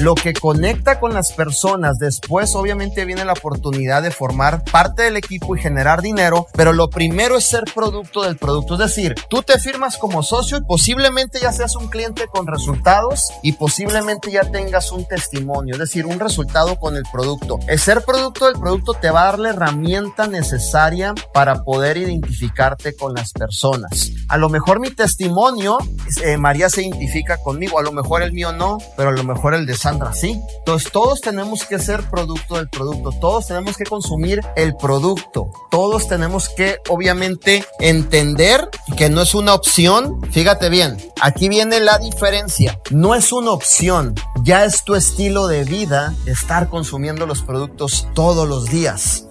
lo que conecta con las personas. Después, obviamente, viene la oportunidad de formar parte del equipo y generar dinero, pero lo primero es ser producto del producto. Es decir, tú te firmas como socio y posiblemente ya seas un cliente con resultados y posiblemente ya tengas un testimonio, es decir, un resultado con el producto. El ser producto del producto te va a dar la herramienta necesaria para poder identificarte con las personas. A lo mejor mi testimonio, eh, María se identifica conmigo, a lo mejor el mío no, pero a lo mejor el de Sí. Entonces todos tenemos que ser producto del producto, todos tenemos que consumir el producto, todos tenemos que obviamente entender que no es una opción. Fíjate bien, aquí viene la diferencia. No es una opción, ya es tu estilo de vida estar consumiendo los productos todos los días.